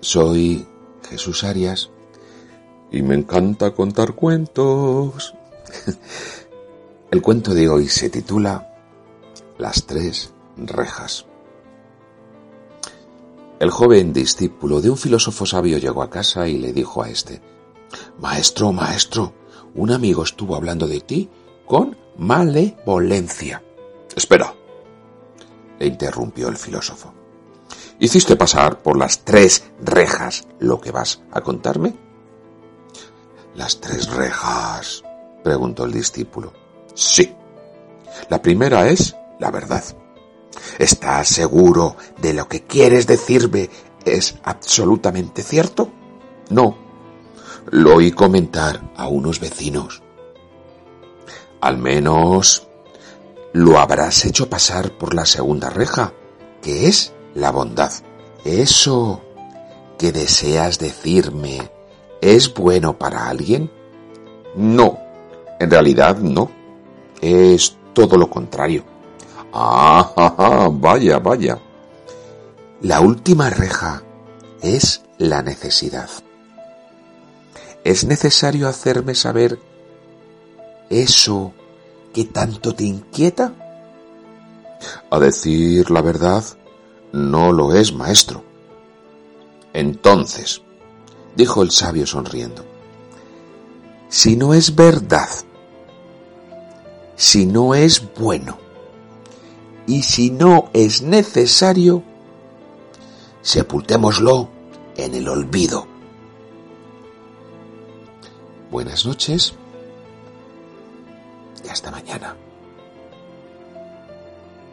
Soy Jesús Arias y me encanta contar cuentos. El cuento de hoy se titula Las tres rejas. El joven discípulo de un filósofo sabio llegó a casa y le dijo a este, Maestro, maestro, un amigo estuvo hablando de ti con malevolencia. Espera, le interrumpió el filósofo. ¿Hiciste pasar por las tres rejas lo que vas a contarme? Las tres rejas, preguntó el discípulo. Sí. La primera es la verdad. ¿Estás seguro de lo que quieres decirme es absolutamente cierto? No. Lo oí comentar a unos vecinos. Al menos lo habrás hecho pasar por la segunda reja, que es la bondad. ¿Eso que deseas decirme es bueno para alguien? No, en realidad no. Es todo lo contrario. Ah, vaya, vaya. La última reja es la necesidad. Es necesario hacerme saber eso que tanto te inquieta. A decir la verdad, no lo es, maestro. Entonces, dijo el sabio sonriendo, si no es verdad, si no es bueno, y si no es necesario, sepultémoslo en el olvido. Buenas noches y hasta mañana.